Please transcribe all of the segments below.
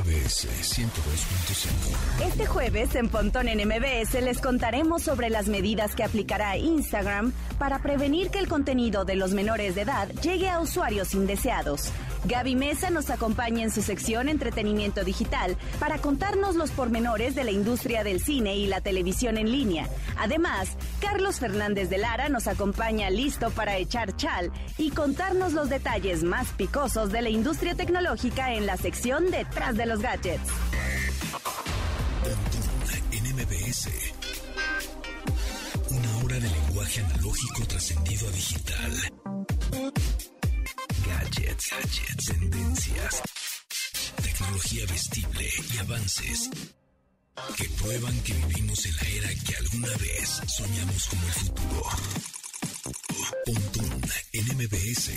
MBS 102.5. Este jueves en Pontón en MBS les contaremos sobre las medidas que aplicará Instagram para prevenir que el contenido de los menores de edad llegue a usuarios indeseados. Gaby Mesa nos acompaña en su sección Entretenimiento Digital para contarnos los pormenores de la industria del cine y la televisión en línea. Además, Carlos Fernández de Lara nos acompaña listo para echar chal y contarnos los detalles más picosos de la industria tecnológica en la sección Detrás de los Gadgets. Una hora de lenguaje analógico trascendido a digital. Gadgets, gadgets, tendencias, tecnología vestible y avances que prueban que vivimos en la era que alguna vez soñamos como el futuro. Pontón en MBS.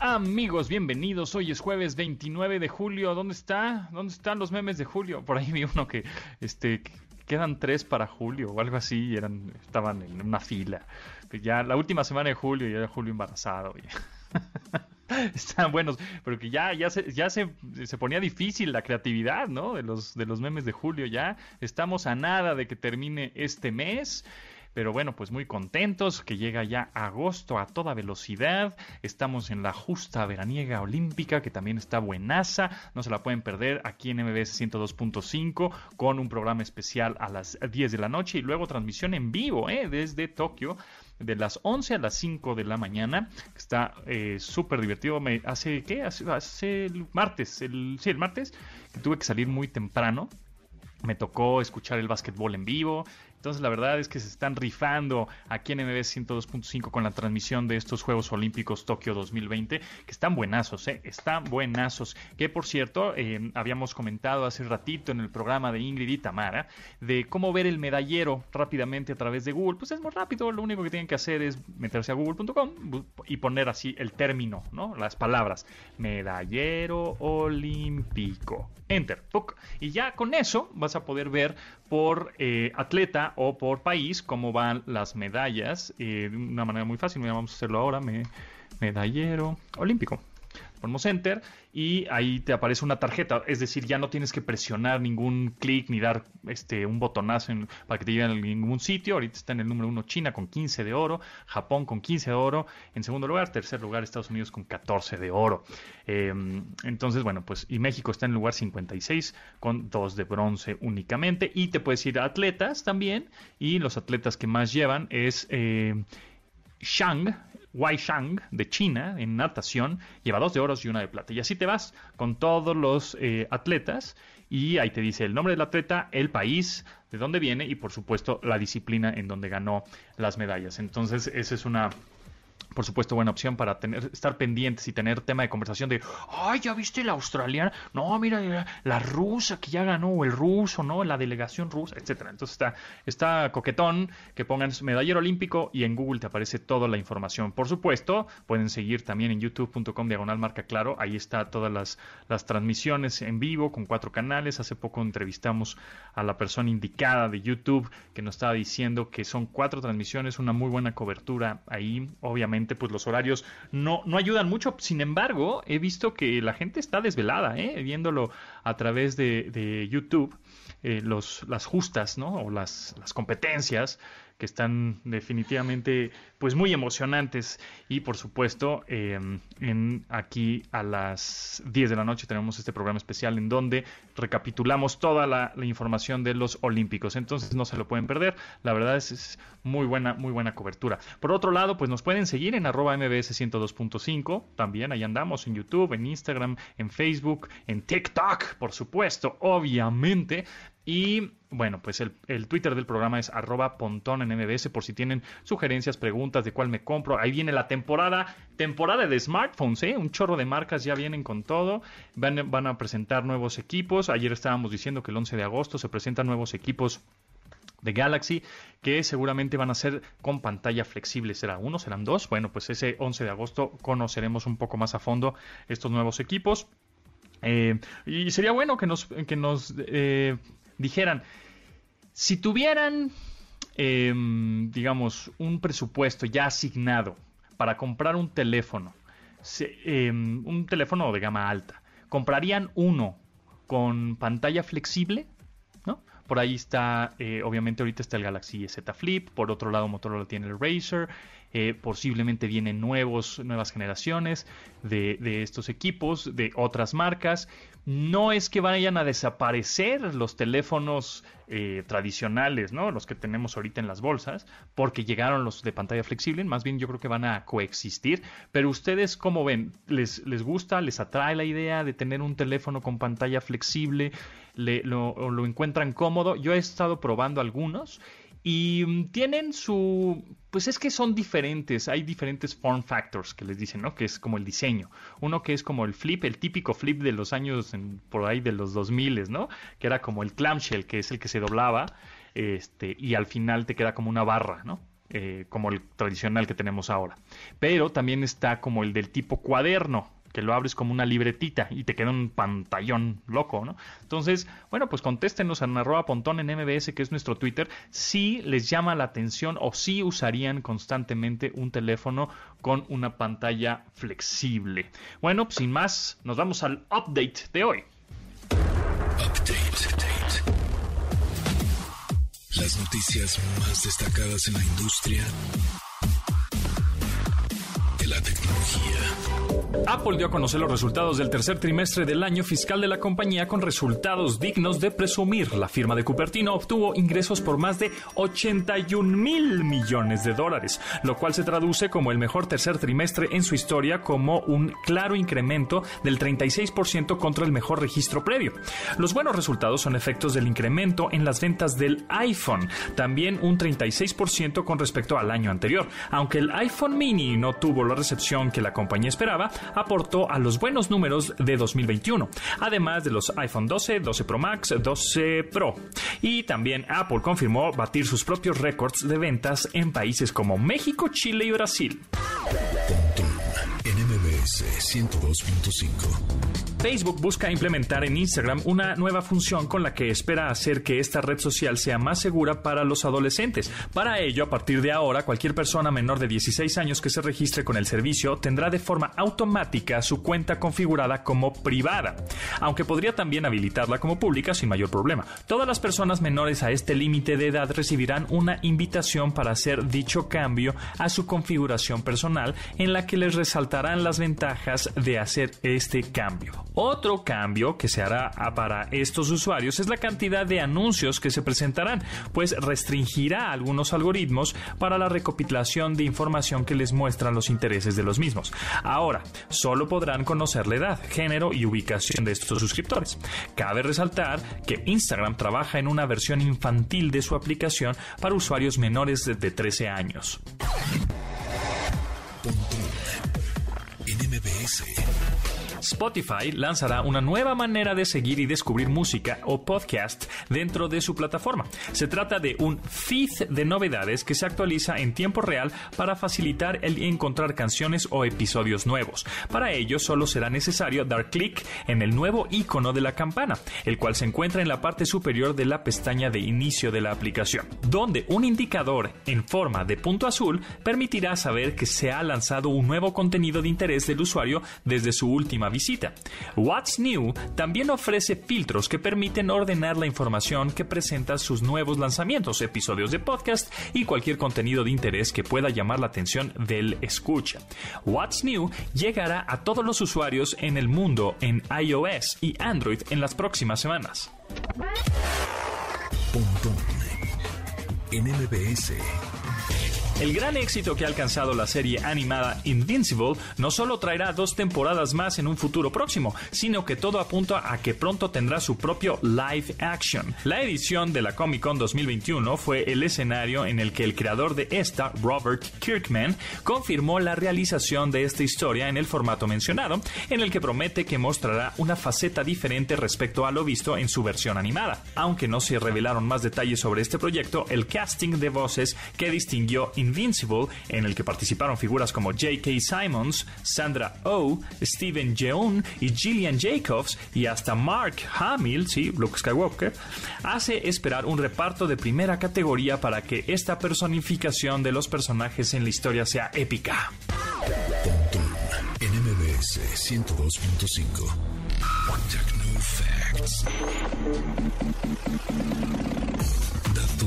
Amigos, bienvenidos. Hoy es jueves 29 de julio. ¿Dónde está? ¿Dónde están los memes de julio? Por ahí vi uno que este quedan tres para julio o algo así. Y eran, estaban en una fila. Ya la última semana de julio, ya era julio embarazado. Están buenos, pero que ya, ya, se, ya se, se, ponía difícil la creatividad, ¿no? De los, de los memes de julio. Ya estamos a nada de que termine este mes. Pero bueno, pues muy contentos que llega ya agosto a toda velocidad. Estamos en la justa veraniega olímpica que también está buenaza. No se la pueden perder aquí en MBS 102.5 con un programa especial a las 10 de la noche y luego transmisión en vivo ¿eh? desde Tokio de las 11 a las 5 de la mañana. Está eh, súper divertido. Me, hace, ¿qué? Hace, el martes, el, sí, el martes, que tuve que salir muy temprano. Me tocó escuchar el básquetbol en vivo, entonces la verdad es que se están rifando aquí en MBS 102.5 con la transmisión de estos Juegos Olímpicos Tokio 2020, que están buenazos, ¿eh? Están buenazos. Que por cierto, eh, habíamos comentado hace ratito en el programa de Ingrid y Tamara de cómo ver el medallero rápidamente a través de Google. Pues es muy rápido, lo único que tienen que hacer es meterse a google.com y poner así el término, ¿no? Las palabras. Medallero olímpico. Enter. Y ya con eso vas a poder ver por eh, atleta o por país cómo van las medallas eh, de una manera muy fácil. Vamos a hacerlo ahora. Me, medallero olímpico. Ponemos enter y ahí te aparece una tarjeta, es decir, ya no tienes que presionar ningún clic ni dar este un botonazo para que te lleve a ningún sitio. Ahorita está en el número uno China con 15 de oro, Japón con 15 de oro, en segundo lugar, tercer lugar Estados Unidos con 14 de oro. Em, entonces, bueno, pues y México está en el lugar 56 con 2 de bronce únicamente y te puedes ir a atletas también y los atletas que más llevan es eh, Shang, Wai Shang de China en natación lleva dos de oro y una de plata. Y así te vas con todos los eh, atletas y ahí te dice el nombre del atleta, el país, de dónde viene y por supuesto la disciplina en donde ganó las medallas. Entonces esa es una por supuesto, buena opción para tener, estar pendientes y tener tema de conversación de, ay, ya viste la australiana, no, mira, la rusa que ya ganó, o el ruso, ¿no? La delegación rusa, etcétera. Entonces está, está coquetón que pongan medallero olímpico y en Google te aparece toda la información. Por supuesto, pueden seguir también en youtube.com diagonal marca claro, ahí está todas las, las transmisiones en vivo con cuatro canales. Hace poco entrevistamos a la persona indicada de YouTube que nos estaba diciendo que son cuatro transmisiones, una muy buena cobertura ahí, obviamente pues los horarios no, no ayudan mucho. Sin embargo, he visto que la gente está desvelada, ¿eh? viéndolo a través de, YouTube, eh, los, las justas, ¿no? O las, las competencias que están definitivamente pues muy emocionantes. Y por supuesto em, en aquí a las 10 de la noche tenemos este programa especial en donde recapitulamos toda la, información de los olímpicos. Entonces no se lo pueden perder. La verdad es, muy buena muy buena cobertura. Por otro lado pues nos pueden seguir en arroba mbs 102.5 también ahí andamos en youtube en instagram en facebook en tiktok por supuesto obviamente. Y bueno, pues el, el, Twitter del programa es arroba pontón en MBS por si tienen sugerencias, preguntas de cuál me compro. Ahí viene la temporada, temporada de smartphones, ¿eh? Un chorro de marcas ya vienen con todo. Van, van a presentar nuevos equipos. Ayer estábamos diciendo que el 11 de agosto se presentan nuevos equipos de Galaxy que seguramente van a ser con pantalla flexible. ¿Será uno? ¿Serán dos? Bueno, pues ese 11 de agosto conoceremos un poco más a fondo estos nuevos equipos. Eh, y sería bueno que nos, que nos eh, dijeran, si tuvieran, em, digamos, un presupuesto ya asignado para comprar un teléfono, em, un teléfono de gama alta, comprarían uno con pantalla flexible, ¿no? Por ahí está, eh, obviamente ahorita está el Galaxy Z Flip, por otro lado Motorola tiene el Razer, eh, posiblemente vienen nuevos, nuevas generaciones de, estos equipos, de otras marcas. No es que vayan a desaparecer los teléfonos eh, tradicionales, ¿no? Los que tenemos ahorita en las bolsas, porque llegaron los de pantalla flexible, más bien yo creo que van a coexistir. Pero ustedes, ¿cómo ven? ¿Les, les gusta? ¿Les atrae la idea de tener un teléfono con pantalla flexible? Le, lo, ¿Lo encuentran cómodo? Yo he estado probando algunos y mm, tienen su... Pues es que son diferentes, hay diferentes form factors que les dicen, ¿no? Que es como el diseño. Uno que es como el flip, el típico flip de los años por ahí de los 2000, ¿no? Que era como el clamshell, que es el que se doblaba este, y al final te queda como una barra, ¿no? Eh, como el tradicional que tenemos ahora. Pero también está como el del tipo cuaderno, que lo abres como una libretita y te queda un pantallón loco, ¿no? Entonces, bueno, pues contéstenos en arroba pontón en MBS, que es nuestro Twitter, si les llama la atención o si usarían constantemente un teléfono con una pantalla flexible. Bueno, pues sin más, nos vamos al update de hoy. Las noticias más destacadas en la industria la tecnología. Apple dio a conocer los resultados del tercer trimestre del año fiscal de la compañía con resultados dignos de presumir. La firma de Cupertino obtuvo ingresos por más de 81 mil millones de dólares, lo cual se traduce como el mejor tercer trimestre en su historia como un claro incremento del 36% contra el mejor registro previo. Los buenos resultados son efectos del incremento en las ventas del iPhone, también un 36% con respecto al año anterior. Aunque el iPhone mini no tuvo recepción que la compañía esperaba, aportó a los buenos números de 2021, además de los iPhone 12, 12 Pro Max, 12 Pro. Y también Apple confirmó batir sus propios récords de ventas en países como México, Chile y Brasil. 102.5 Facebook busca implementar en Instagram una nueva función con la que espera hacer que esta red social sea más segura para los adolescentes. Para ello, a partir de ahora, cualquier persona menor de 16 años que se registre con el servicio tendrá de forma automática su cuenta configurada como privada, aunque podría también habilitarla como pública sin mayor problema. Todas las personas menores a este límite de edad recibirán una invitación para hacer dicho cambio a su configuración personal en la que les resaltarán las ventajas de hacer este cambio. Otro cambio que se hará para estos usuarios es la cantidad de anuncios que se presentarán, pues restringirá algunos algoritmos para la recopilación de información que les muestra los intereses de los mismos. Ahora, solo podrán conocer la edad, género y ubicación de estos suscriptores. Cabe resaltar que Instagram trabaja en una versión infantil de su aplicación para usuarios menores de 13 años. Spotify lanzará una nueva manera de seguir y descubrir música o podcast dentro de su plataforma. Se trata de un feed de novedades que se actualiza en tiempo real para facilitar el encontrar canciones o episodios nuevos. Para ello solo será necesario dar clic en el nuevo icono de la campana, el cual se encuentra en la parte superior de la pestaña de inicio de la aplicación, donde un indicador en forma de punto azul permitirá saber que se ha lanzado un nuevo contenido de interés del usuario desde su última visita. What's New también ofrece filtros que permiten ordenar la información que presenta sus nuevos lanzamientos, episodios de podcast y cualquier contenido de interés que pueda llamar la atención del escucha. What's New llegará a todos los usuarios en el mundo en iOS y Android en las próximas semanas. El gran éxito que ha alcanzado la serie animada Invincible no solo traerá dos temporadas más en un futuro próximo, sino que todo apunta a que pronto tendrá su propio live action. La edición de la Comic Con 2021 fue el escenario en el que el creador de esta, Robert Kirkman, confirmó la realización de esta historia en el formato mencionado, en el que promete que mostrará una faceta diferente respecto a lo visto en su versión animada. Aunque no se revelaron más detalles sobre este proyecto, el casting de voces que distinguió Invincible, en el que participaron figuras como J.K. Simons, Sandra Oh, Steven Yeun y Gillian Jacobs y hasta Mark Hamill, sí, Luke Skywalker, hace esperar un reparto de primera categoría para que esta personificación de los personajes en la historia sea épica. NMBS MBS 102.5. Techno Facts.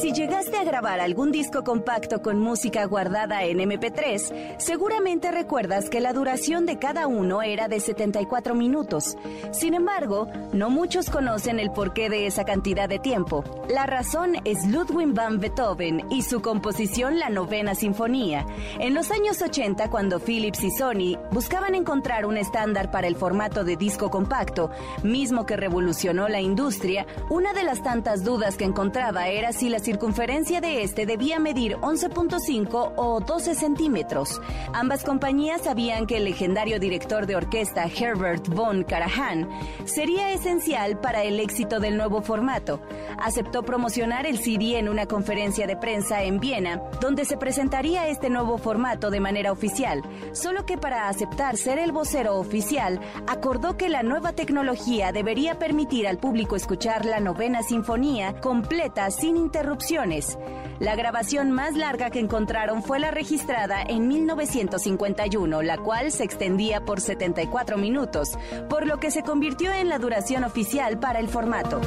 Si llegaste a grabar algún disco compacto con música guardada en MP3, seguramente recuerdas que la duración de cada uno era de 74 minutos. Sin embargo, no muchos conocen el porqué de esa cantidad de tiempo. La razón es Ludwig van Beethoven y su composición La Novena Sinfonía. En los años 80, cuando Philips y Sony buscaban encontrar un estándar para el formato de disco compacto, mismo que revolucionó la industria, una de las tantas dudas que encontraba era si la circunferencia de este debía medir 11.5 o 12 centímetros. Ambas compañías sabían que el legendario director de orquesta Herbert von Karajan sería esencial para el éxito del nuevo formato. Aceptó promocionar el CD en una conferencia de prensa en Viena, donde se presentaría este nuevo formato de manera oficial, solo que para aceptar ser el vocero oficial, acordó que la nueva tecnología debería permitir al público escuchar la novena sinfonía completa sin interrupciones. La grabación más larga que encontraron fue la registrada en 1951, la cual se extendía por 74 minutos, por lo que se convirtió en la duración oficial para el formato.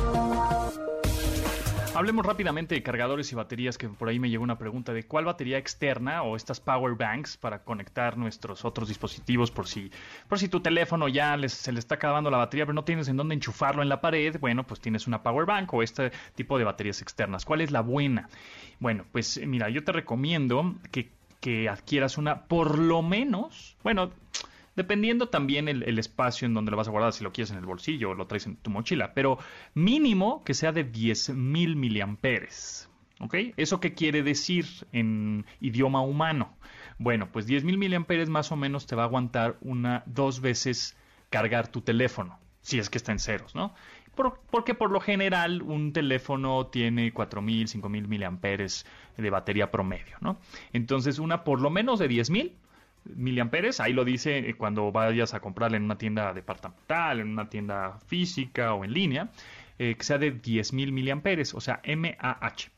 Hablemos rápidamente de cargadores y baterías, que por ahí me llegó una pregunta de cuál batería externa o estas power banks para conectar nuestros otros dispositivos por si, por si tu teléfono ya se le está acabando la batería, pero no tienes en dónde enchufarlo en la pared, bueno, pues tienes una power bank o este tipo de baterías externas. ¿Cuál es la buena? Bueno, pues mira, yo te recomiendo que, que adquieras una por lo menos, bueno, dependiendo también el, espacio en donde lo vas a guardar, si lo quieres en el bolsillo o lo traes en tu mochila, pero mínimo que sea de 10.000 miliamperes. ¿Ok? ¿Eso qué quiere decir en idioma humano? Bueno, pues 10.000 miliamperes más o menos te va a aguantar una, dos veces cargar tu teléfono, si es que está en ceros, ¿no? porque por lo general un teléfono tiene 4.000, 5.000 miliamperes de batería promedio, ¿no? Entonces una por lo menos de 10.000 miliamperes, ahí lo dice eh, cuando vayas a comprarle en una tienda departamental, en una tienda física o en línea, eh, que sea de 10.000 miliamperes, o sea, MAH.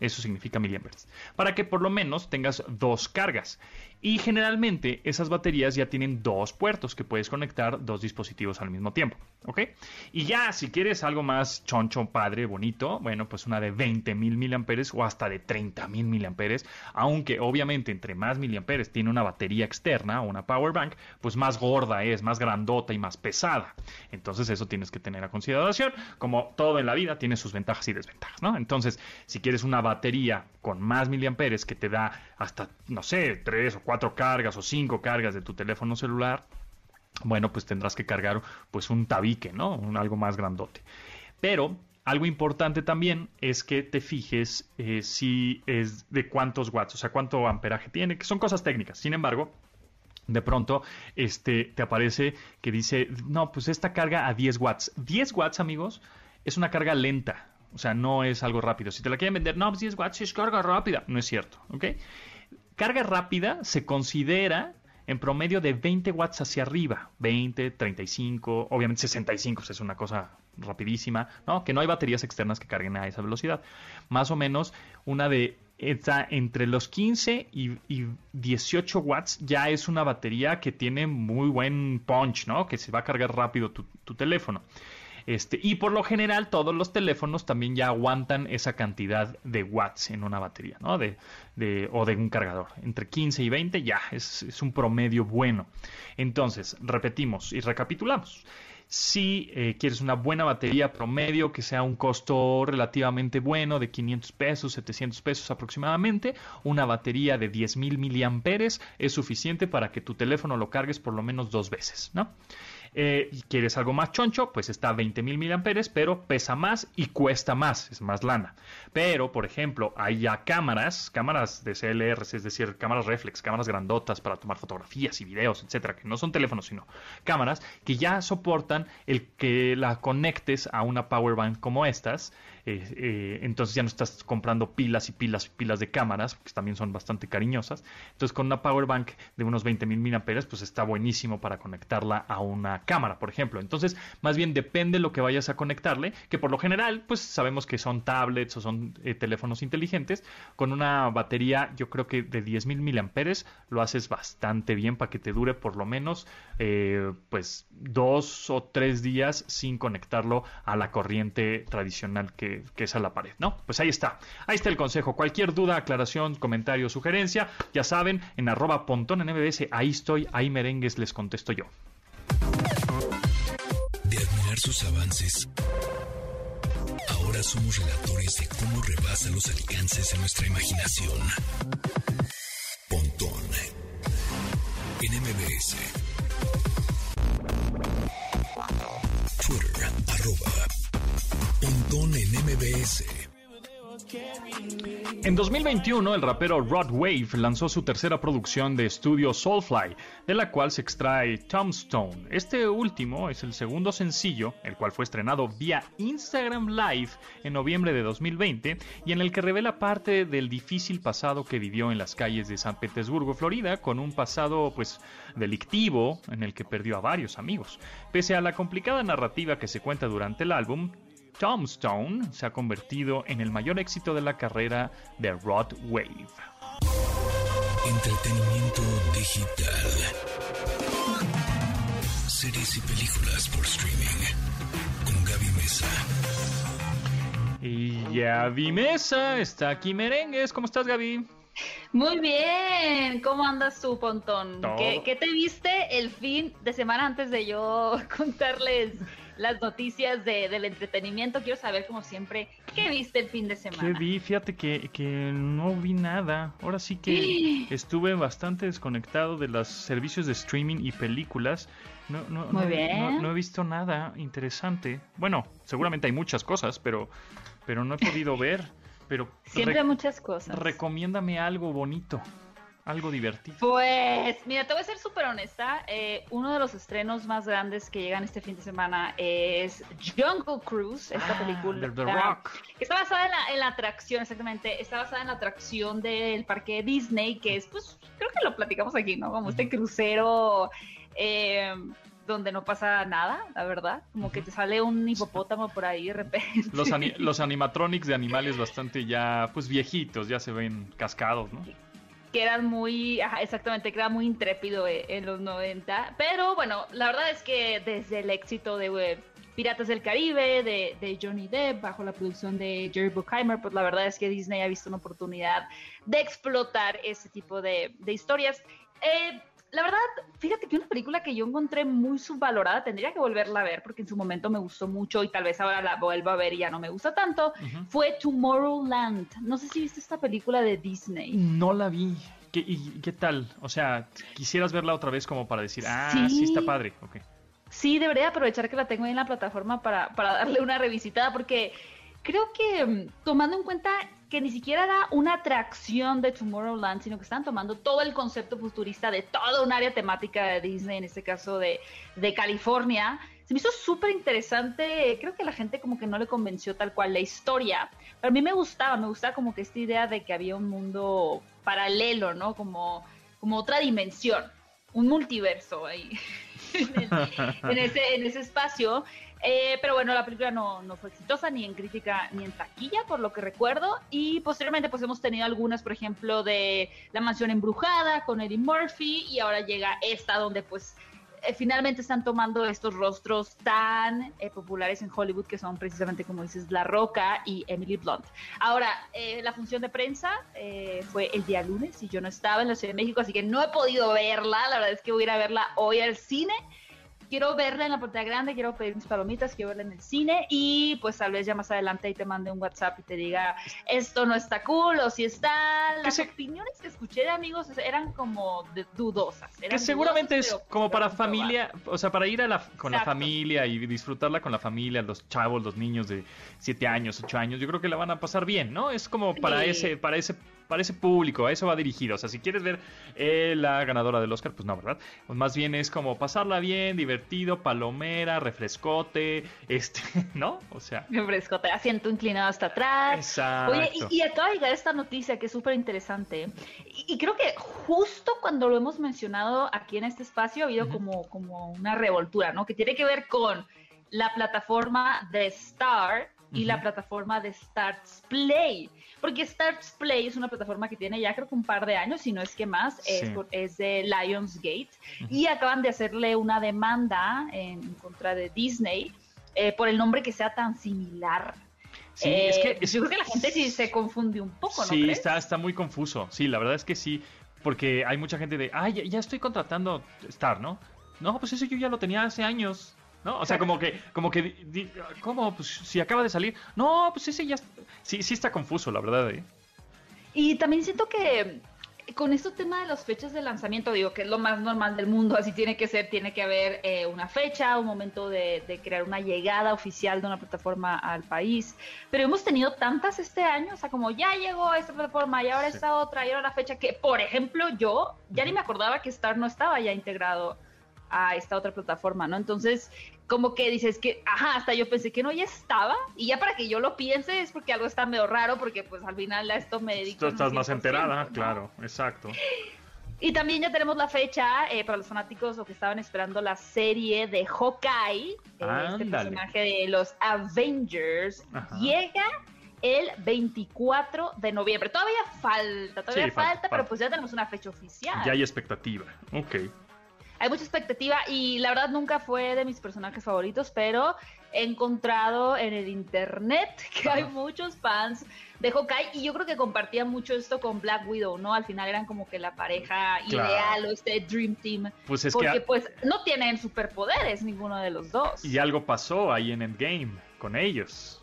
Eso significa miliamperes. Para que por lo menos tengas dos cargas. Y generalmente esas baterías ya tienen dos puertos que puedes conectar dos dispositivos al mismo tiempo. ¿Ok? Y ya, si quieres algo más choncho, padre, bonito, bueno, pues una de 20.000 miliamperes o hasta de 30.000 miliamperes. Aunque obviamente entre más miliamperes tiene una batería externa o una power bank, pues más gorda es, más grandota y más pesada. Entonces eso tienes que tener a consideración. Como todo en la vida tiene sus ventajas y desventajas, ¿no? Entonces, si quieres una batería con más miliamperes que te da hasta, no sé, 3 o 4 cuatro cargas o cinco cargas de tu teléfono celular, bueno, pues tendrás que cargar pues un tabique, ¿no? Un, algo más grandote. Pero algo importante también es que te fijes eh, si es de cuántos watts, o sea, cuánto amperaje tiene, que son cosas técnicas. Sin embargo, de pronto este, te aparece que dice, no, pues esta carga a 10 watts. 10 watts, amigos, es una carga lenta. O sea, no es algo rápido. Si te la quieren vender, no, pues 10 watts es carga rápida. No es cierto, ¿ok? Carga rápida se considera en promedio de 20 watts hacia arriba, 20, 35, obviamente 65 es una cosa rapidísima, ¿no? Que no hay baterías externas que carguen a esa velocidad. Más o menos una de entre los 15 y, 18 watts ya es una batería que tiene muy buen punch, ¿no? Que se va a cargar rápido tu teléfono. Este, y por lo general todos los teléfonos también ya aguantan esa cantidad de watts en una batería, o de un cargador. Entre 15 y 20 ya es, es un promedio bueno. Entonces, repetimos y recapitulamos. Si eh, quieres una buena batería promedio que sea un costo relativamente bueno de 500 pesos, 700 pesos aproximadamente, una batería de 10.000 miliamperes es suficiente para que tu teléfono lo cargues por lo menos dos veces, ¿no? Eh, quieres algo más choncho, pues está a 20.000 miliamperes, pero pesa más y cuesta más, es más lana. Pero, por ejemplo, hay ya cámaras, cámaras de CLR, es decir, cámaras reflex, cámaras grandotas para tomar fotografías y videos, etcétera, que no son teléfonos, sino cámaras que ya soportan el que la conectes a una power bank como estas eh, eh, entonces ya no estás comprando pilas y pilas y pilas de cámaras, que también son bastante cariñosas. Entonces con una power bank de unos 20.000 mAh, pues está buenísimo para conectarla a una cámara, por ejemplo. Entonces, más bien depende lo que vayas a conectarle, que por lo general, pues sabemos que son tablets o son eh, teléfonos inteligentes. Con una batería, yo creo que de 10.000 mAh lo haces bastante bien para que te dure por lo menos, pues, dos o tres días sin conectarlo a la corriente tradicional que, es a la pared, ¿no? Pues ahí está, ahí está el consejo. Cualquier duda, aclaración, comentario, sugerencia, ya saben, en arroba pontón en MBS, ahí estoy, ahí merengues les contesto yo. De admirar sus avances, ahora somos relatores de cómo rebasa los alcances de nuestra imaginación. Pontón en MBS. Twitter, arroba En. En 2021, el rapero Rod Wave lanzó su tercera producción de estudio Soulfly, de la cual se extrae Tombstone. Este último es el segundo sencillo, el cual fue estrenado vía Instagram Live en noviembre de 2020 y en el que revela parte del difícil pasado que vivió en las calles de San Petersburgo, Florida, con un pasado pues delictivo en el que perdió a varios amigos. Pese a la complicada narrativa que se cuenta durante el álbum, Tombstone se ha convertido en el mayor éxito de la carrera de Rod Wave. Entretenimiento digital. Series y películas por streaming. Con Gaby Mesa. Y Gaby Mesa está aquí merengues. ¿Cómo estás, Gaby? Muy bien, ¿cómo andas tú, Pontón? ¿Qué, ¿Qué, te viste el fin de semana antes de yo contarles las noticias de, del entretenimiento. Quiero saber, como siempre, ¿qué viste el fin de semana? ¿Qué vi? Fíjate que, que no vi nada. Ahora sí que estuve bastante desconectado de los servicios de streaming y películas. No, no, Muy bien. no, he visto nada interesante. Bueno, seguramente hay muchas cosas, pero, pero no he podido ver. Pero Siempre hay muchas cosas. Recomiéndame algo bonito algo divertido. Pues, mira, te voy a ser súper honesta. Eh, uno de los estrenos más grandes que llegan este fin de semana es Jungle Cruise, esta ah, película. The Rock. Que está basada en la, atracción, exactamente. Está basada en la atracción del parque Disney, que es, pues, creo que lo platicamos aquí, ¿no? Como este crucero. Eh, donde no pasa nada, la verdad. Como que te sale un hipopótamo por ahí de repente. Los, los animatronics de animales bastante ya, pues viejitos, ya se ven cascados, ¿no? Que eran muy, exactamente, que era muy intrépido eh, en los 90. Pero bueno, la verdad es que desde el éxito de eh, Piratas del Caribe, de, Johnny Depp, bajo la producción de Jerry Bruckheimer, pues la verdad es que Disney ha visto una oportunidad de explotar ese tipo de, de historias. Eh, la verdad, fíjate que una película que yo encontré muy subvalorada, tendría que volverla a ver porque en su momento me gustó mucho y tal vez ahora la vuelva a ver y ya no me gusta tanto, fue Tomorrowland. No sé si viste esta película de Disney. No la vi. ¿Qué, ¿Y qué tal? O sea, quisieras verla otra vez como para decir, ah, sí, está padre. Okay. Sí, debería aprovechar que la tengo ahí en la plataforma para, para darle una revisitada porque creo que mm, tomando en cuenta ni siquiera era una atracción de Tomorrowland, sino que están tomando todo el concepto futurista de toda un área temática de Disney, en este caso de, de California. Se me hizo súper interesante, creo que la gente como que no le convenció tal cual la historia, pero a mí me gustaba, me gustaba como que esta idea de que había un mundo paralelo, ¿no? Como, como otra dimensión, un multiverso ahí en, ese, en ese espacio. Eh, pero bueno, la película no, no, fue exitosa ni en crítica ni en taquilla, por lo que recuerdo. Y posteriormente pues hemos tenido algunas, por ejemplo, de La Mansión Embrujada con Eddie Murphy y ahora llega esta donde pues eh, finalmente están tomando estos rostros tan eh, populares en Hollywood que son precisamente como dices La Roca y Emily Blunt. Ahora, la función de prensa fue el día lunes y yo no estaba en la Ciudad de México, así que no he podido verla. La verdad es que voy a ir a verla hoy al cine quiero verla en la pantalla grande, quiero pedir mis palomitas, quiero verla en el cine y pues tal vez ya más adelante ahí te mande un WhatsApp y te diga esto no está cool o si está. Las opiniones que escuché de amigos eran como dudosas. que seguramente es como para familia, o sea, para ir a la, con la familia y disfrutarla con la familia, los chavos, los niños de 7 años, 8 años, yo creo que la van a pasar bien, ¿no? Es como para ese, para ese para ese público, a eso va dirigido. O sea, si quieres ver eh, la ganadora del Oscar, pues no, ¿verdad? Pues más bien es como pasarla bien, divertido, palomera, refrescote, este, ¿no? O sea. Refrescote, asiento inclinado hasta atrás. Exacto. Oye, y, y acaba de llegar esta noticia que es súper interesante. Y, y, creo que justo cuando lo hemos mencionado aquí en este espacio ha habido uh -huh. como, como una revoltura, ¿no? Que tiene que ver con la plataforma de Star y uh -huh. la plataforma de Starts Play. Porque Starts Play es una plataforma que tiene ya creo que un par de años, si no es que más, sí. es, es, de Lionsgate. Uh -huh. Y acaban de hacerle una demanda en contra de Disney eh, por el nombre que sea tan similar. Sí, eh, es que es, yo creo que la gente sí se confunde un poco, ¿no? Sí, crees? está, está muy confuso. Sí, la verdad es que sí, porque hay mucha gente de, ah, ya, ya estoy contratando Star, ¿no? No, pues eso yo ya lo tenía hace años. ¿No? O sea, como que, como que, ¿cómo? Pues si acaba de salir. No, pues ese ya, sí, sí está confuso, la verdad. ¿eh? Y también siento que con este tema de las fechas de lanzamiento, digo que es lo más normal del mundo, así tiene que ser, tiene que haber eh, una fecha, un momento de, de, crear una llegada oficial de una plataforma al país, pero hemos tenido tantas este año, o sea, como ya llegó esta plataforma y ahora sí. esta otra y ahora la fecha que, por ejemplo, yo ya ni me acordaba que Star no estaba ya integrado a esta otra plataforma, ¿no? Entonces, como que dices que, ajá, hasta yo pensé que no ya estaba, y ya para que yo lo piense es porque algo está medio raro, porque pues al final a esto me dedico. Tú estás más enterada, ¿no? claro, exacto. Y también ya tenemos la fecha eh, para los fanáticos o que estaban esperando la serie de Hawkeye, eh, este personaje de los Avengers, ajá. llega el 24 de noviembre. Todavía falta, todavía sí, falta, falta, pero pues ya tenemos una fecha oficial. Ya hay expectativa, ok hay mucha expectativa y la verdad nunca fue de mis personajes favoritos, pero he encontrado en el internet que hay muchos fans de Hawkeye y yo creo que compartían mucho esto con Black Widow, ¿no? Al final eran como que la pareja claro. ideal o este Dream Team. Pues es porque que... pues no tienen superpoderes ninguno de los dos. Y algo pasó ahí en Endgame con ellos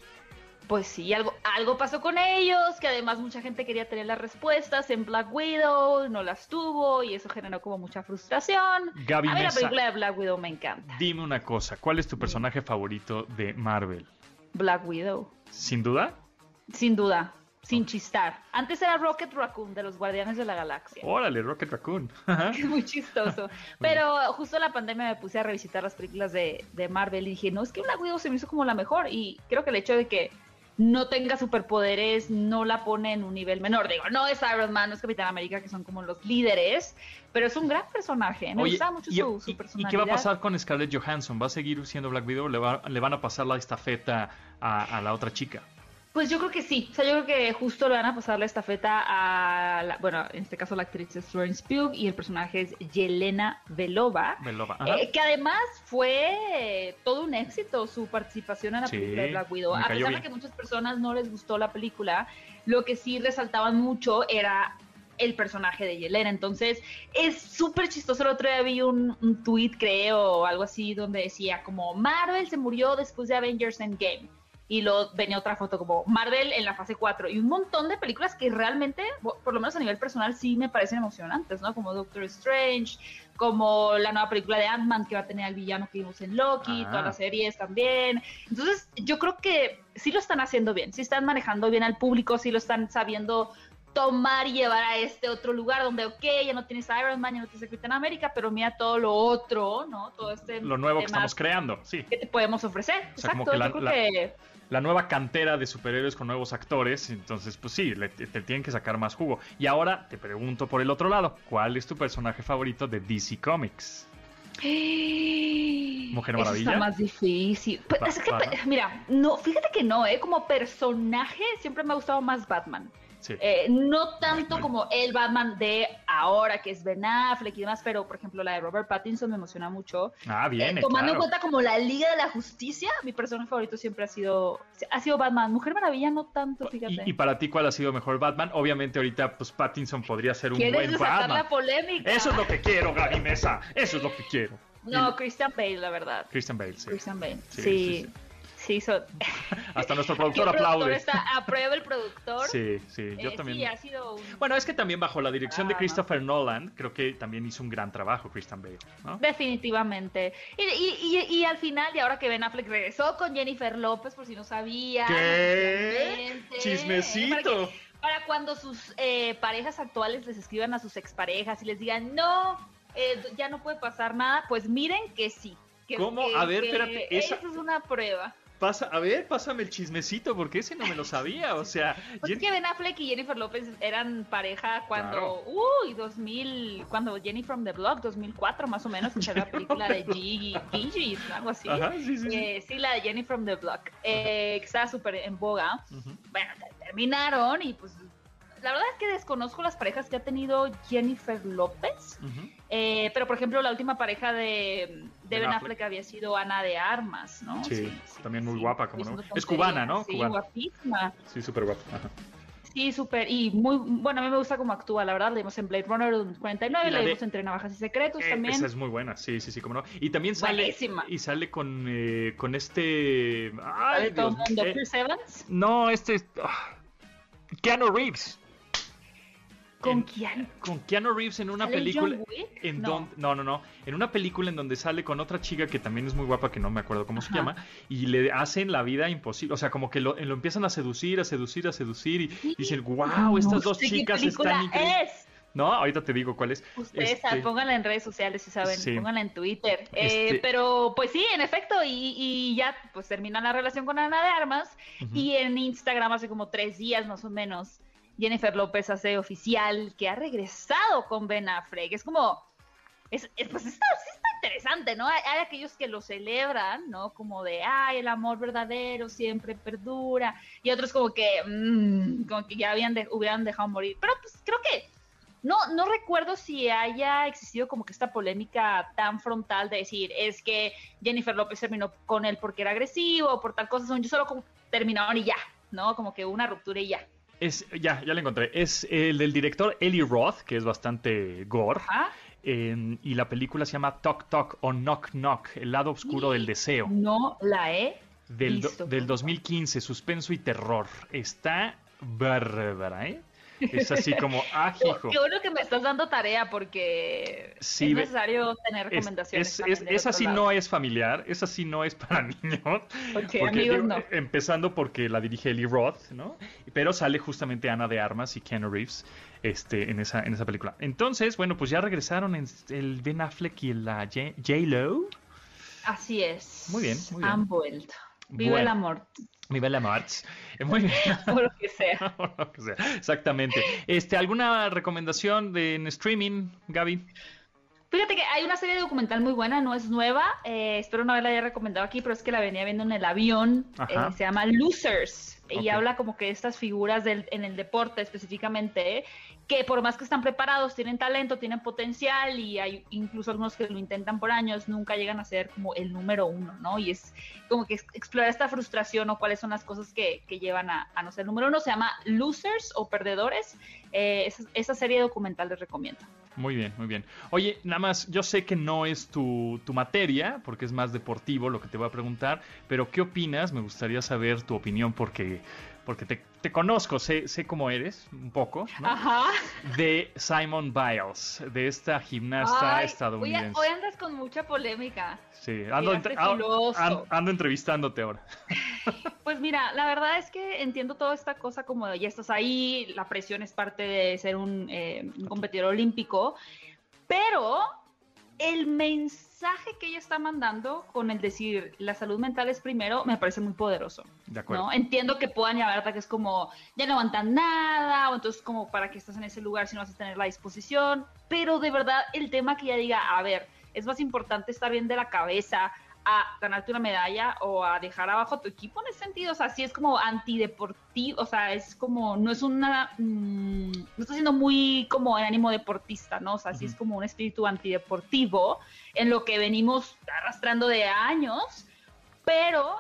pues sí, algo, algo pasó con ellos, que además mucha gente quería tener las respuestas en Black Widow, no las tuvo y eso generó como mucha frustración. Gaby a mí Mesa, la película de Black Widow me encanta. Dime una cosa, ¿cuál es tu personaje favorito de Marvel? Black Widow. ¿Sin duda? Sin duda, sin chistar. Antes era Rocket Raccoon de los Guardianes de la Galaxia. Órale, Rocket Raccoon. Es muy chistoso. Pero justo en la pandemia me puse a revisitar las películas de, de Marvel y dije, no, es que Black Widow se me hizo como la mejor y creo que el hecho de que no tenga superpoderes no la pone en un nivel menor. Digo, no es Iron Man, no es Capitán América, que son como los líderes, pero es un gran personaje. Me Oye, gusta mucho y, su, su, y, personalidad. ¿Y qué va a pasar con Scarlett Johansson? ¿Va a seguir siendo Black Widow o le, va, le van a pasar la estafeta a, a la otra chica? Pues yo creo que sí, o sea, yo creo que justo le van a pasar la estafeta a, la, bueno, en este caso la actriz es Florence Pugh y el personaje es Yelena Belova, Belova eh, que además fue todo un éxito su participación en la sí, película de Black Widow. A pesar de que muchas personas no les gustó la película, lo que sí resaltaban mucho era el personaje de Yelena. Entonces, es súper chistoso. El otro día vi un, un tweet, creo, o algo así, donde decía como Marvel se murió después de Avengers Endgame y luego venía otra foto como Marvel en la fase 4 y un montón de películas que realmente, por lo menos a nivel personal, sí me parecen emocionantes, ¿no? Como Doctor Strange, como la nueva película de Ant-Man que va a tener al villano que vimos en Loki, ah. todas las series también. Entonces, yo creo que sí lo están haciendo bien, sí están manejando bien al público, sí lo están sabiendo tomar y llevar a este otro lugar donde, ok, ya no tienes Iron Man, ya no tienes Capitán América, pero mira todo lo otro, ¿no? Todo este... Lo nuevo que estamos creando, sí. Que te podemos ofrecer. O sea, Exacto, como que la, yo creo la, que... La nueva cantera de superhéroes con nuevos actores, entonces pues sí, le, te, te tienen que sacar más jugo. Y ahora te pregunto por el otro lado, ¿cuál es tu personaje favorito de DC Comics? Mujer Maravilla. Eso está más difícil. Pues, es que, mira, no, fíjate que no, ¿eh? Como personaje siempre me ha gustado más Batman. Sí. Eh, no tanto como el Batman de ahora, que es Ben Affleck y demás, pero por ejemplo la de Robert Pattinson me emociona mucho. Ah, bien. Eh, tomando claro. en cuenta como la Liga de la Justicia, mi personaje favorito siempre ha sido ha sido Batman. Mujer Maravilla no tanto, fíjate. ¿Y, y para ti cuál ha sido mejor Batman? Obviamente ahorita pues Pattinson podría ser un ¿Quieres buen Batman. la polémica? Eso es lo que quiero, Gaby Mesa. Eso es lo que quiero. No, Christian Bale, la verdad. Christian Bale, sí. Christian Bale, sí. Sí, sí. Sí, so... Hasta nuestro productor el aplaude. Está, aprueba el productor. Sí, sí, yo eh, también. Sí, ha sido un... Bueno, es que también bajo la dirección ah, de Christopher Nolan, creo que también hizo un gran trabajo Christian Bale, ¿no? Definitivamente. Y, y, y, y, al final, y ahora que Ben Affleck regresó con Jennifer López, por si no sabía. ¿Qué? Chismecito. Para que, Para cuando sus eh, parejas actuales les escriban a sus exparejas y les digan, no, eh, ya no puede pasar nada, pues miren que sí. Que, ¿Cómo? que- A ver, espérate, esa- Eso es una prueba. Pasa, a ver, pásame el chismecito, porque ese no me lo sabía. O sea, Pues Jen- que Ben Affleck y Jennifer López eran pareja cuando, uy, 2000, cuando Jenny from the Block, 2004 más o menos, que era la película de Gigi, Gigi, algo así. Ajá, sí, sí. Eh, sí, la de Jenny from the Block, eh, que estaba súper en boga. Bueno, terminaron y pues la verdad es que desconozco las parejas que ha tenido Jennifer López, eh, pero por ejemplo la última pareja de, de Ben Affleck. Affleck. había sido Ana de Armas, ¿no? Sí, también muy guapa, como no. Es cubana, ¿no? Sí, Cubana. guapísima. Sí, súper guapo. Ajá. Sí, súper. Y muy, bueno, a mí me gusta cómo actúa, la verdad. Vimos en Blade Runner 49, Y la de- vimos entre Navajas y Secretos Eh, también. Esa es muy buena, sí, sí, sí, como no. Y también sale Buenísima. y sale con eh, con este ay, ¿De todo Dios, el mundo? eh, Chris Evans. no, este es- ah, Keanu Reeves. ¿Con quién? Con Keanu Reeves en una ¿Sale película John Wick? en No. donde no, no, no, en una película en donde sale con otra chica que también es muy guapa que no me acuerdo cómo se llama y le hacen la vida imposible, o sea, como que lo, lo empiezan a seducir, a seducir, a seducir y dicen, "Wow, estas No dos chicas están increíbles." es. No, ahorita te digo cuál es. Ustedes Este, pónganla en redes sociales si saben, Sí. pónganla en Twitter. Eh, Este- pero pues sí, en efecto, y, y ya pues termina la relación con Ana de Armas y en Instagram hace como tres días más o menos, Jennifer López hace oficial que ha regresado con Ben Affleck. Es como, es, es- pues está, interesante, ¿no? Hay, aquellos que lo celebran, ¿no? Como de, ay, el amor verdadero siempre perdura, y otros como que, mm, como que ya habían de- hubieran dejado morir. Pero pues creo que no, no recuerdo si haya existido como que esta polémica tan frontal de decir, es que Jennifer López terminó con él porque era agresivo por tal cosa, son yo solo como terminaron y ya, ¿no? Como que una ruptura y ya. Es, ya, ya lo encontré. Es el del director Eli Roth, que es bastante gore. Y la película se llama Talk Talk o Knock Knock, el lado oscuro del deseo. No la he Del, visto. del 2015, suspenso y terror. Está bárbara, ¿eh? Es así como, ah, hijo. Qué bueno que me estás dando tarea porque Sí, es necesario tener Es, recomendaciones. es- es- esa sí lado. no es familiar, esa sí no es para niños. Porque, amigos, digo, no. eh, Empezando porque la dirige Eli Roth, ¿no? Pero sale justamente Ana de Armas y Keanu Reeves este, en, esa, en esa película. Entonces, bueno, pues ya regresaron el Ben Affleck y la J-Lo. Así es. Muy bien, muy bien. Han vuelto. Vive Bueno. el amor, Viva March. Eh, Muy bien. por lo que sea. O lo que sea. Exactamente. Este, ¿Alguna recomendación de, en streaming, Gaby? Fíjate que hay una serie documental muy buena, no es nueva, eh, espero no haberla haya recomendado aquí, pero es que la venía viendo en el avión, eh, se llama Losers, y habla como que de estas figuras del, en el deporte específicamente, eh, que por más que están preparados, tienen talento, tienen potencial, y hay incluso algunos que lo intentan por años, nunca llegan a ser como el número uno, ¿no? Y es como que ex- explorar esta frustración o cuáles son las cosas que, que llevan a, a no ser el número uno, se llama Losers o Perdedores, eh, esa, esa serie documental les recomiendo. Muy bien, muy bien. Oye, nada más, yo sé que no es tu, tu materia, porque es más deportivo lo que te voy a preguntar, pero ¿qué opinas? Me gustaría saber tu opinión porque, porque te, te conozco, sé, sé cómo eres, un poco, ¿no? Ajá. De Simon Biles, de esta gimnasta Ay, estadounidense. Hoy, hoy andas con mucha polémica. Sí, ando, entre- ah, filoso. an- ando entrevistándote ahora. Pues mira, la verdad es que entiendo toda esta cosa como de ya estás ahí, la presión es parte de ser un, eh, un competidor olímpico, pero el mensaje que ella está mandando con el decir la salud mental es primero me parece muy poderoso. De acuerdo. ¿no? Entiendo que puedan llevar ataques como ya no aguantan nada, o entonces como para que estás en ese lugar si no vas a tener la disposición, pero de verdad el tema que ella diga, a ver, es más importante estar bien de la cabeza a ganarte una medalla o a dejar abajo a tu equipo en ese sentido, o sea, sí es como antideportivo, o sea, es como, no es una, mm, no está siendo muy como en ánimo deportista, ¿no? O sea, sí es como un espíritu antideportivo en lo que venimos arrastrando de años, pero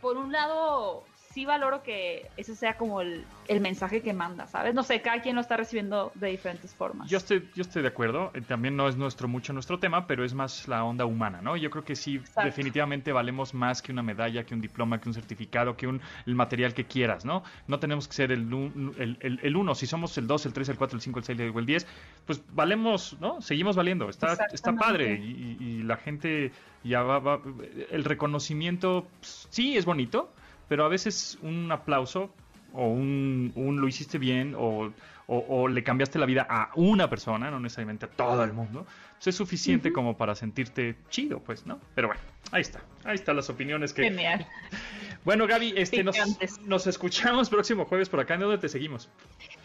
por un lado, sí valoro que ese sea como el, el mensaje que manda, ¿sabes? No sé, cada quien lo está recibiendo de diferentes formas. Yo estoy, yo estoy de acuerdo. eh, También no es nuestro mucho nuestro tema, pero es más la onda humana, ¿no? Yo creo que sí, Exacto. definitivamente valemos más que una medalla, que un diploma, que un certificado, que un el material que quieras, ¿no? No tenemos que ser el, nu- el, el, el uno. Si somos el 2, el 3, el 4, el 5, el 6 o el 10, pues valemos, ¿no? Seguimos valiendo. Está, está padre. Y, y- y la gente ya va, va- El reconocimiento, pues, sí, es bonito, pero a veces un aplauso o un, un lo hiciste bien o, o, le cambiaste la vida a una persona, no necesariamente a todo el mundo, pues es suficiente como para sentirte chido, pues, ¿no? Pero bueno, ahí está, ahí están las opiniones que... Genial. Bueno, Gaby, este, nos, nos, escuchamos próximo jueves por acá. ¿En dónde te seguimos?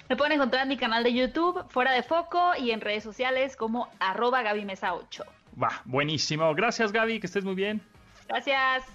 Me pueden encontrar en mi canal de YouTube, Fuera de Foco, y en redes sociales como arroba Gaby Mesa 8. Va, buenísimo. Gracias, Gaby, que estés muy bien. Gracias.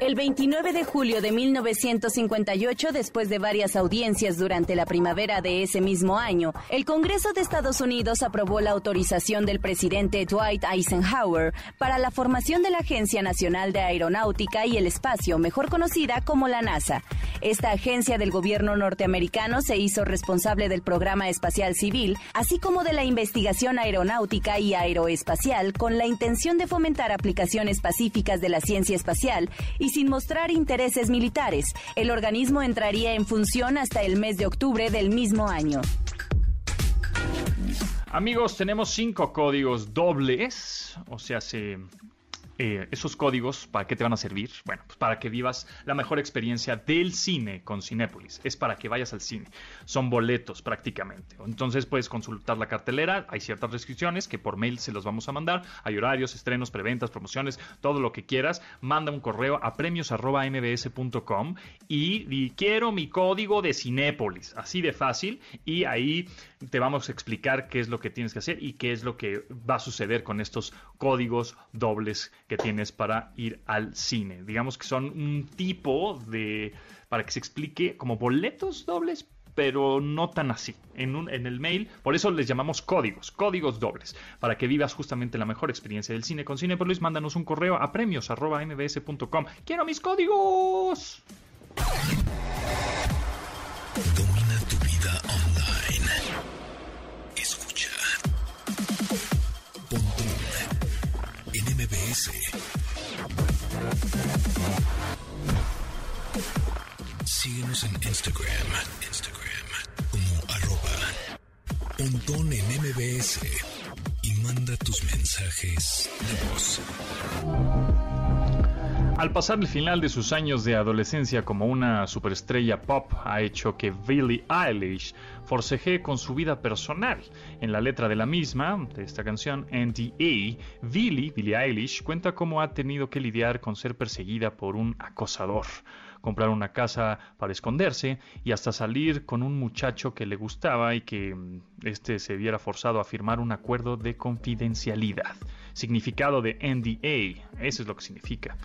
El 29 de julio de 1958, después de varias audiencias durante la primavera de ese mismo año, el Congreso de Estados Unidos aprobó la autorización del presidente Dwight Eisenhower para la formación de la Agencia Nacional de Aeronáutica y el Espacio, mejor conocida como la NASA. Esta agencia del gobierno norteamericano se hizo responsable del programa espacial civil, así como de la investigación aeronáutica y aeroespacial, con la intención de fomentar aplicaciones pacíficas de la ciencia espacial y sin mostrar intereses militares. El organismo entraría en función hasta el mes de octubre del mismo año. Amigos, tenemos cinco códigos dobles, o sea, se eh, esos códigos, ¿para qué te van a servir? Bueno, pues para que vivas la mejor experiencia del cine con Cinépolis. Es para que vayas al cine. Son boletos prácticamente. Entonces puedes consultar la cartelera. Hay ciertas restricciones que por mail se los vamos a mandar. Hay horarios, estrenos, preventas, promociones, todo lo que quieras. Manda un correo a premios.mbs.com y, y quiero mi código de Cinépolis. Así de fácil. Y ahí te vamos a explicar qué es lo que tienes que hacer y qué es lo que va a suceder con estos códigos dobles que tienes para ir al cine. Digamos que son un tipo de, para que se explique, como boletos dobles, pero no tan así. En, un, en el mail, por eso les llamamos códigos, códigos dobles, para que vivas justamente la mejor experiencia del cine con Cinepolis. Mándanos un correo a premios.mbs.com. ¡Quiero mis códigos! En Instagram. Instagram como arroba pontón en MBS y manda tus mensajes de voz. Al pasar el final de sus años de adolescencia como una superestrella pop, ha hecho que Billie Eilish forcejee con su vida personal. En la letra de la misma, de esta canción, NDA, Billie, Billie Eilish, cuenta cómo ha tenido que lidiar con ser perseguida por un acosador, comprar una casa para esconderse y hasta salir con un muchacho que le gustaba y que este se viera forzado a firmar un acuerdo de confidencialidad. Significado de NDA, eso es lo que significa.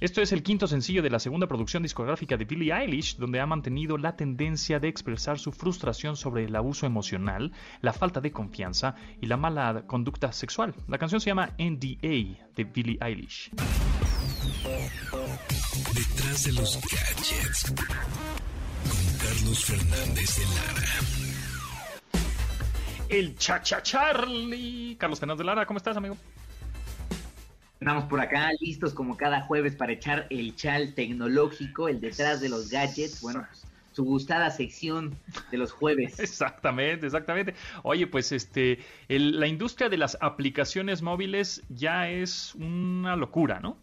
Esto es el quinto sencillo de la segunda producción discográfica de Billie Eilish, donde ha mantenido la tendencia de expresar su frustración sobre el abuso emocional, la falta de confianza y la mala conducta sexual. La canción se llama NDA de Billie Eilish. Detrás de los gadgets, con Carlos Fernández de Lara. El cha cha Charlie. Carlos Fernández de Lara, ¿cómo estás, amigo? Estamos por acá listos como cada jueves para echar el chal tecnológico, el detrás de los gadgets. Bueno, pues, su gustada sección de los jueves. Exactamente, exactamente. Oye, pues este, la industria de las aplicaciones móviles ya es una locura, ¿no?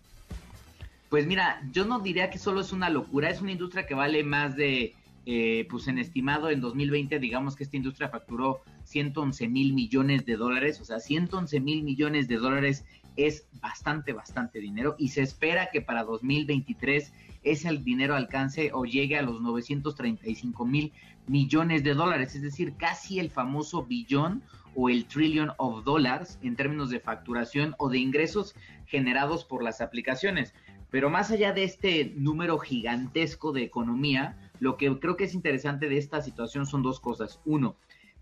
Pues mira, yo no diría que solo es una locura, es una industria que vale más de, eh, pues en estimado en 2020, digamos que esta industria facturó 111 mil millones de dólares, o sea, 111 mil millones de dólares es bastante, bastante dinero y se espera que para 2023 ese dinero alcance o llegue a los 935 mil millones de dólares, es decir, casi el famoso billón o el trillion of dollars en términos de facturación o de ingresos generados por las aplicaciones. Pero más allá de este número gigantesco de economía, lo que creo que es interesante de esta situación son dos cosas. Uno,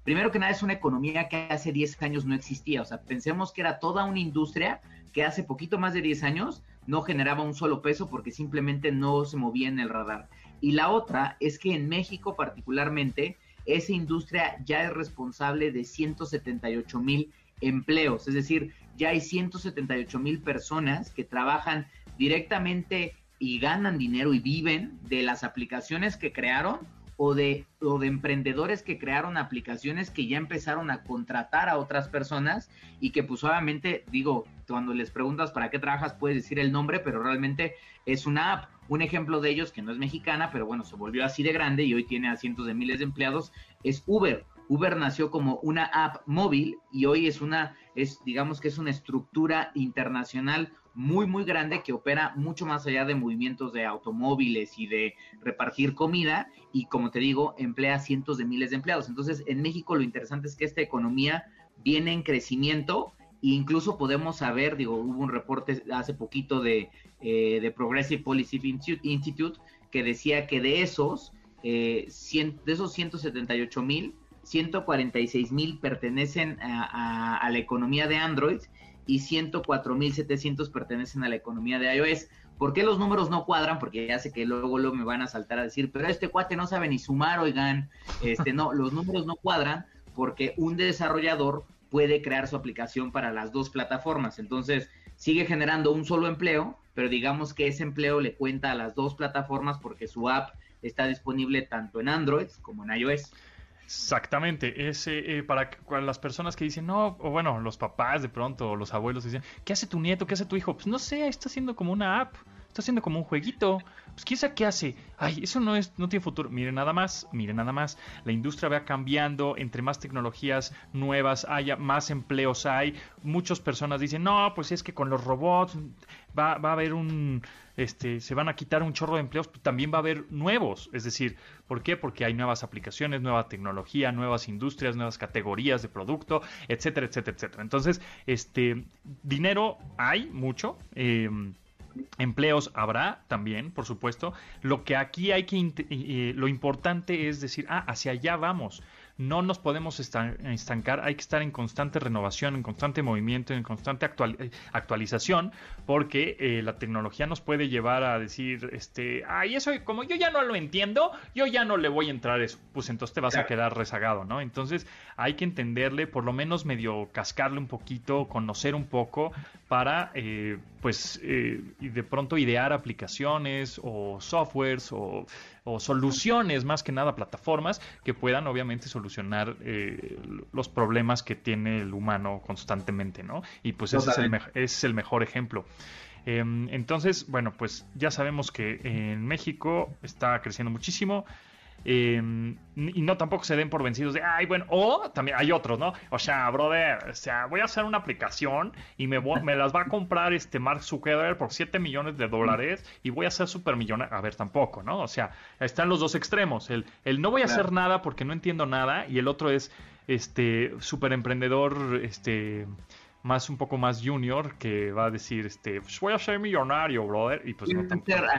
primero que nada es una economía que hace 10 años no existía. O sea, pensemos que era toda una industria que hace poquito más de 10 años no generaba un solo peso porque simplemente no se movía en el radar. Y la otra es que en México particularmente, esa industria ya es responsable de 178 mil empleos. Es decir, ya hay 178 mil personas que trabajan directamente y ganan dinero y viven de las aplicaciones que crearon o de, o de emprendedores que crearon aplicaciones que ya empezaron a contratar a otras personas y que pues obviamente, digo, cuando les preguntas para qué trabajas puedes decir el nombre, pero realmente es una app. Un ejemplo de ellos, que no es mexicana, pero bueno, se volvió así de grande y hoy tiene a cientos de miles de empleados, es Uber. Uber nació como una app móvil y hoy es una, es, digamos que es una estructura internacional muy, muy grande que opera mucho más allá de movimientos de automóviles y de repartir comida y como te digo, emplea cientos de miles de empleados. Entonces, en México lo interesante es que esta economía viene en crecimiento e incluso podemos saber, digo, hubo un reporte hace poquito de, eh, de Progressive Policy Institute que decía que de esos, eh, de esos 178 mil, 146 mil pertenecen a la economía de Android y 104.700 pertenecen a la economía de iOS. ¿Por qué los números no cuadran? Porque ya sé que luego, luego me van a saltar a decir, pero este cuate no sabe ni sumar, oigan. Este, no, los números no cuadran porque un desarrollador puede crear su aplicación para las dos plataformas. Entonces, sigue generando un solo empleo, pero digamos que ese empleo le cuenta a las dos plataformas porque su app está disponible tanto en Android como en iOS. Exactamente, ese eh, para, las personas que dicen, no, o bueno, los papás de pronto, o los abuelos dicen, ¿qué hace tu nieto? ¿Qué hace tu hijo? Pues no sé, está haciendo como una app, haciendo como un jueguito. Pues quién sabe qué hace. Ay, eso no es, no tiene futuro. Miren nada más, miren nada más. La industria va cambiando, entre más tecnologías nuevas haya, más empleos hay. Muchas personas dicen, no, pues es que con los robots va, va a haber un este, se van a quitar un chorro de empleos, pero también va a haber nuevos. Es decir, ¿por qué? Porque hay nuevas aplicaciones, nueva tecnología, nuevas industrias, nuevas categorías de producto, etcétera, etcétera, etcétera. Entonces, este, dinero hay mucho. Em, empleos habrá también, por supuesto. Lo que aquí hay que, eh, lo importante es decir, ah, hacia allá vamos no nos podemos estancar, hay que estar en constante renovación, en constante movimiento, en constante eh, actualización, porque eh, la tecnología nos puede llevar a decir, este, ay, eso como yo ya no lo entiendo, yo ya no le voy a entrar eso, pues entonces te vas a quedar rezagado, ¿no? Entonces hay que entenderle, por lo menos medio cascarle un poquito, conocer un poco para, eh, pues, y de pronto idear aplicaciones o softwares o o soluciones, más que nada plataformas, que puedan obviamente solucionar eh, los problemas que tiene el humano constantemente, ¿no? Y pues ese es, el es, el mejor ejemplo. Em, entonces, bueno, pues ya sabemos que en México está creciendo muchísimo. Em, y no tampoco se den por vencidos de, ay, bueno, o también hay otros, ¿no? O sea, brother, o sea, voy a hacer una aplicación y me, me las va a comprar este Mark Zuckerberg por 7 millones de dólares y voy a ser súper millonario. A ver, tampoco, ¿no? O sea, están los dos extremos. El, el no voy a hacer nada porque no entiendo nada y el otro es, este, súper emprendedor, este más un poco más junior que va a decir este pues voy a ser millonario brother y pues no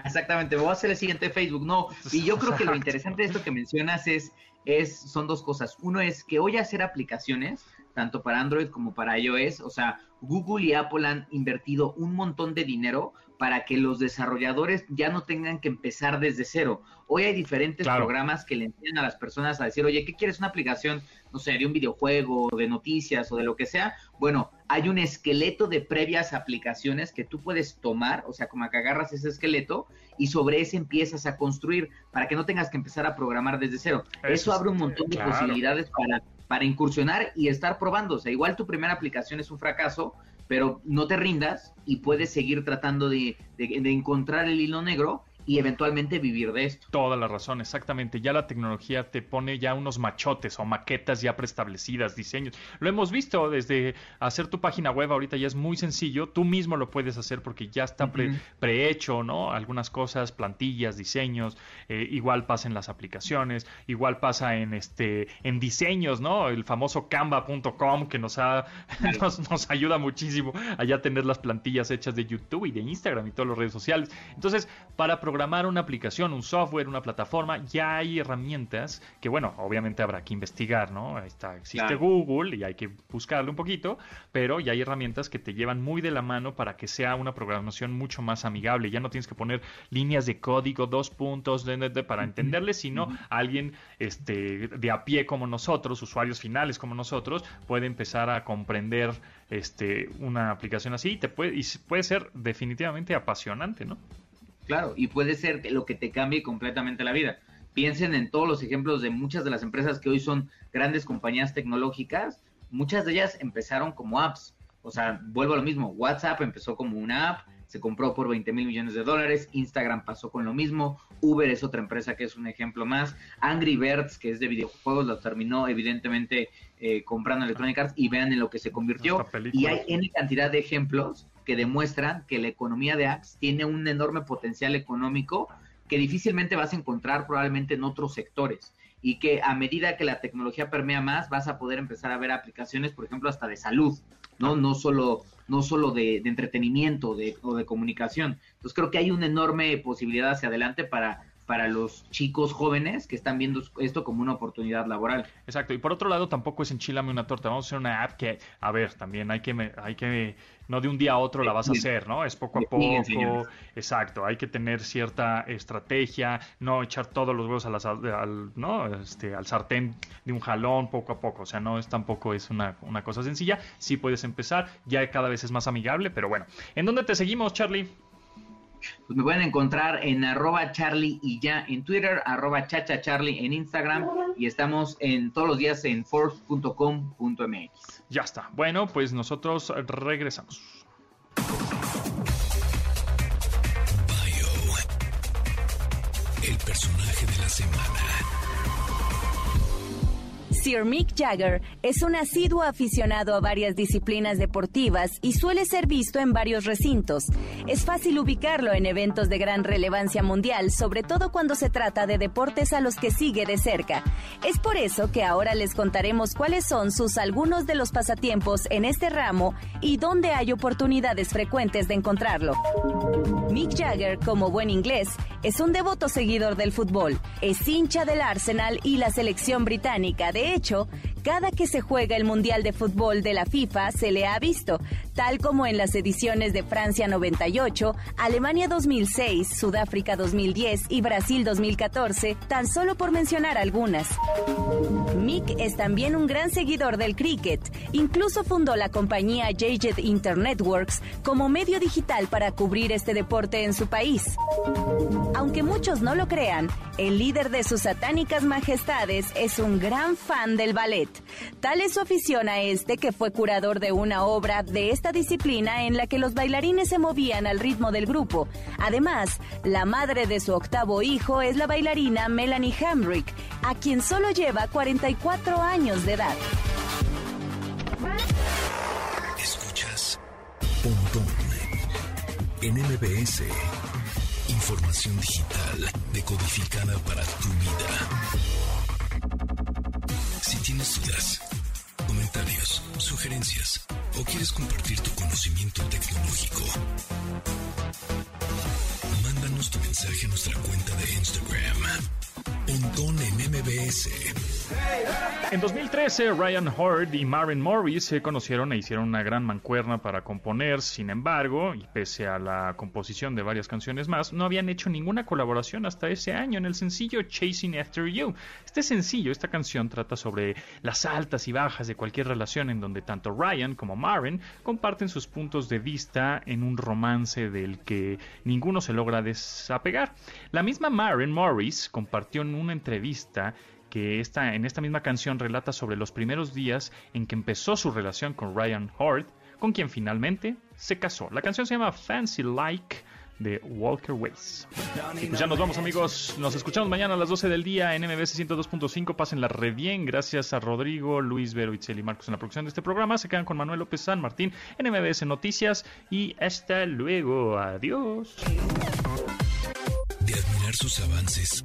exactamente voy a hacer el siguiente Facebook no. Y yo creo que lo interesante de esto que mencionas es es son dos cosas. Uno es que hoy hacer aplicaciones tanto para Android como para iOS o sea Google y Apple han invertido un montón de dinero para que los desarrolladores ya no tengan que empezar desde cero. Hoy hay diferentes programas que le enseñan a las personas a decir, oye, ¿qué quieres una aplicación? No sé, de un videojuego, de noticias o de lo que sea. Bueno, hay un esqueleto de previas aplicaciones que tú puedes tomar, o sea, como que agarras ese esqueleto y sobre ese empiezas a construir para que no tengas que empezar a programar desde cero. Eso, abre un montón de posibilidades para, para incursionar y estar probando. O sea, igual tu primera aplicación es un fracaso, pero no te rindas y puedes seguir tratando de, de, encontrar el hilo negro y eventualmente vivir de esto. Toda la razón, exactamente. Ya la tecnología te pone ya unos machotes o maquetas ya preestablecidas, diseños. Lo hemos visto desde hacer tu página web, ahorita ya es muy sencillo. Tú mismo lo puedes hacer porque ya está prehecho, ¿no? Algunas cosas, plantillas, diseños. Eh, igual pasa en las aplicaciones, igual pasa en este en diseños, ¿no? El famoso canva.com que nos, ha, nos, nos ayuda muchísimo a ya tener las plantillas hechas de YouTube y de Instagram y todas las redes sociales. Entonces, para programar una aplicación, un software, una plataforma, ya hay herramientas que, bueno, obviamente habrá que investigar, ¿no? Está, existe Google y hay que buscarle un poquito, pero ya hay herramientas que te llevan muy de la mano para que sea una programación mucho más amigable. Ya no tienes que poner líneas de código, dos puntos para entenderle, sino alguien este, de a pie como nosotros, usuarios finales como nosotros, puede empezar a comprender este, una aplicación así te puede, y puede ser definitivamente apasionante, ¿no? Claro, y puede ser lo que te cambie completamente la vida. piensen en todos los ejemplos de muchas de las empresas que hoy son grandes compañías tecnológicas, muchas de ellas empezaron como apps. O sea, vuelvo a lo mismo, WhatsApp empezó como una app, se compró por 20 mil millones de dólares, Instagram pasó con lo mismo, Uber es otra empresa que es un ejemplo más, Angry Birds, que es de videojuegos, lo terminó evidentemente eh, comprando Electronic Arts y vean en lo que se convirtió. Y hay N cantidad de ejemplos que demuestran que la economía de apps tiene un enorme potencial económico que difícilmente vas a encontrar probablemente en otros sectores y que a medida que la tecnología permea más vas a poder empezar a ver aplicaciones, por ejemplo, hasta de salud, ¿no? No solo, no solo de, de entretenimiento de, o de comunicación. Entonces creo que hay una enorme posibilidad hacia adelante para para los chicos jóvenes que están viendo esto como una oportunidad laboral. Exacto, y por otro lado tampoco es enchilame una torta, vamos a hacer una app que, a ver, también hay que, hay que, no de un día a otro la vas a hacer, ¿no? Es poco a poco, exacto, hay que tener cierta estrategia, no echar todos los huevos al, ¿no? este, al sartén de un jalón poco a poco, o sea, no es tampoco es una, una cosa sencilla, sí puedes empezar, ya cada vez es más amigable, pero bueno, ¿en dónde te seguimos, Charlie? Pues me pueden encontrar en arroba charlie y ya en Twitter, arroba chacha charlie en Instagram y estamos en todos los días en force.com.mx. Ya está. Bueno, pues nosotros regresamos. Bio, el personaje de la semana. Sir Mick Jagger es un asiduo aficionado a varias disciplinas deportivas y suele ser visto en varios recintos. Es fácil ubicarlo en eventos de gran relevancia mundial, sobre todo cuando se trata de deportes a los que sigue de cerca. Es por eso que ahora les contaremos cuáles son sus algunos de los pasatiempos en este ramo y dónde hay oportunidades frecuentes de encontrarlo. Mick Jagger, como buen inglés, es un devoto seguidor del fútbol. Es hincha del Arsenal y la selección británica de hecho, cada que se juega el Mundial de Fútbol de la FIFA se le ha visto, tal como en las ediciones de Francia 98, Alemania 2006, Sudáfrica 2010 y Brasil 2014, tan solo por mencionar algunas. Mick es también un gran seguidor del cricket, incluso fundó la compañía JJet Internetworks como medio digital para cubrir este deporte en su país. Aunque muchos no lo crean, el líder de sus satánicas majestades es un gran fan del ballet. Tal es su afición a este que fue curador de una obra de esta disciplina en la que los bailarines se movían al ritmo del grupo. Además, la madre de su octavo hijo es la bailarina Melanie Hamrick, a quien solo lleva 44 años de edad. En MBS. Información digital decodificada para tu vida. Si tienes dudas, comentarios, sugerencias o quieres compartir tu conocimiento tecnológico, mándanos tu mensaje a nuestra cuenta de Instagram. Pontón en MBS. En 2013, Ryan Hurd y Maren Morris se conocieron e hicieron una gran mancuerna para componer. Sin embargo, y pese a la composición de varias canciones más, no habían hecho ninguna colaboración hasta ese año en el sencillo Chasing After You. Este sencillo, esta canción, trata sobre las altas y bajas de cualquier relación en donde tanto Ryan como Maren comparten sus puntos de vista en un romance del que ninguno se logra desapegar. La misma Maren Morris compartió en una entrevista que esta, en esta misma canción relata sobre los primeros días en que empezó su relación con Ryan Hort, con quien finalmente se casó. La canción se llama Fancy Like de Walker Ways. pues ya nos vamos amigos, nos escuchamos mañana a las 12 del día en MBS 102.5, pásenla re bien, gracias a Rodrigo, Luis Vero, Itzel y Marcos en la producción de este programa, se quedan con Manuel López San Martín en MBS Noticias. Y hasta luego, adiós. De admirar sus avances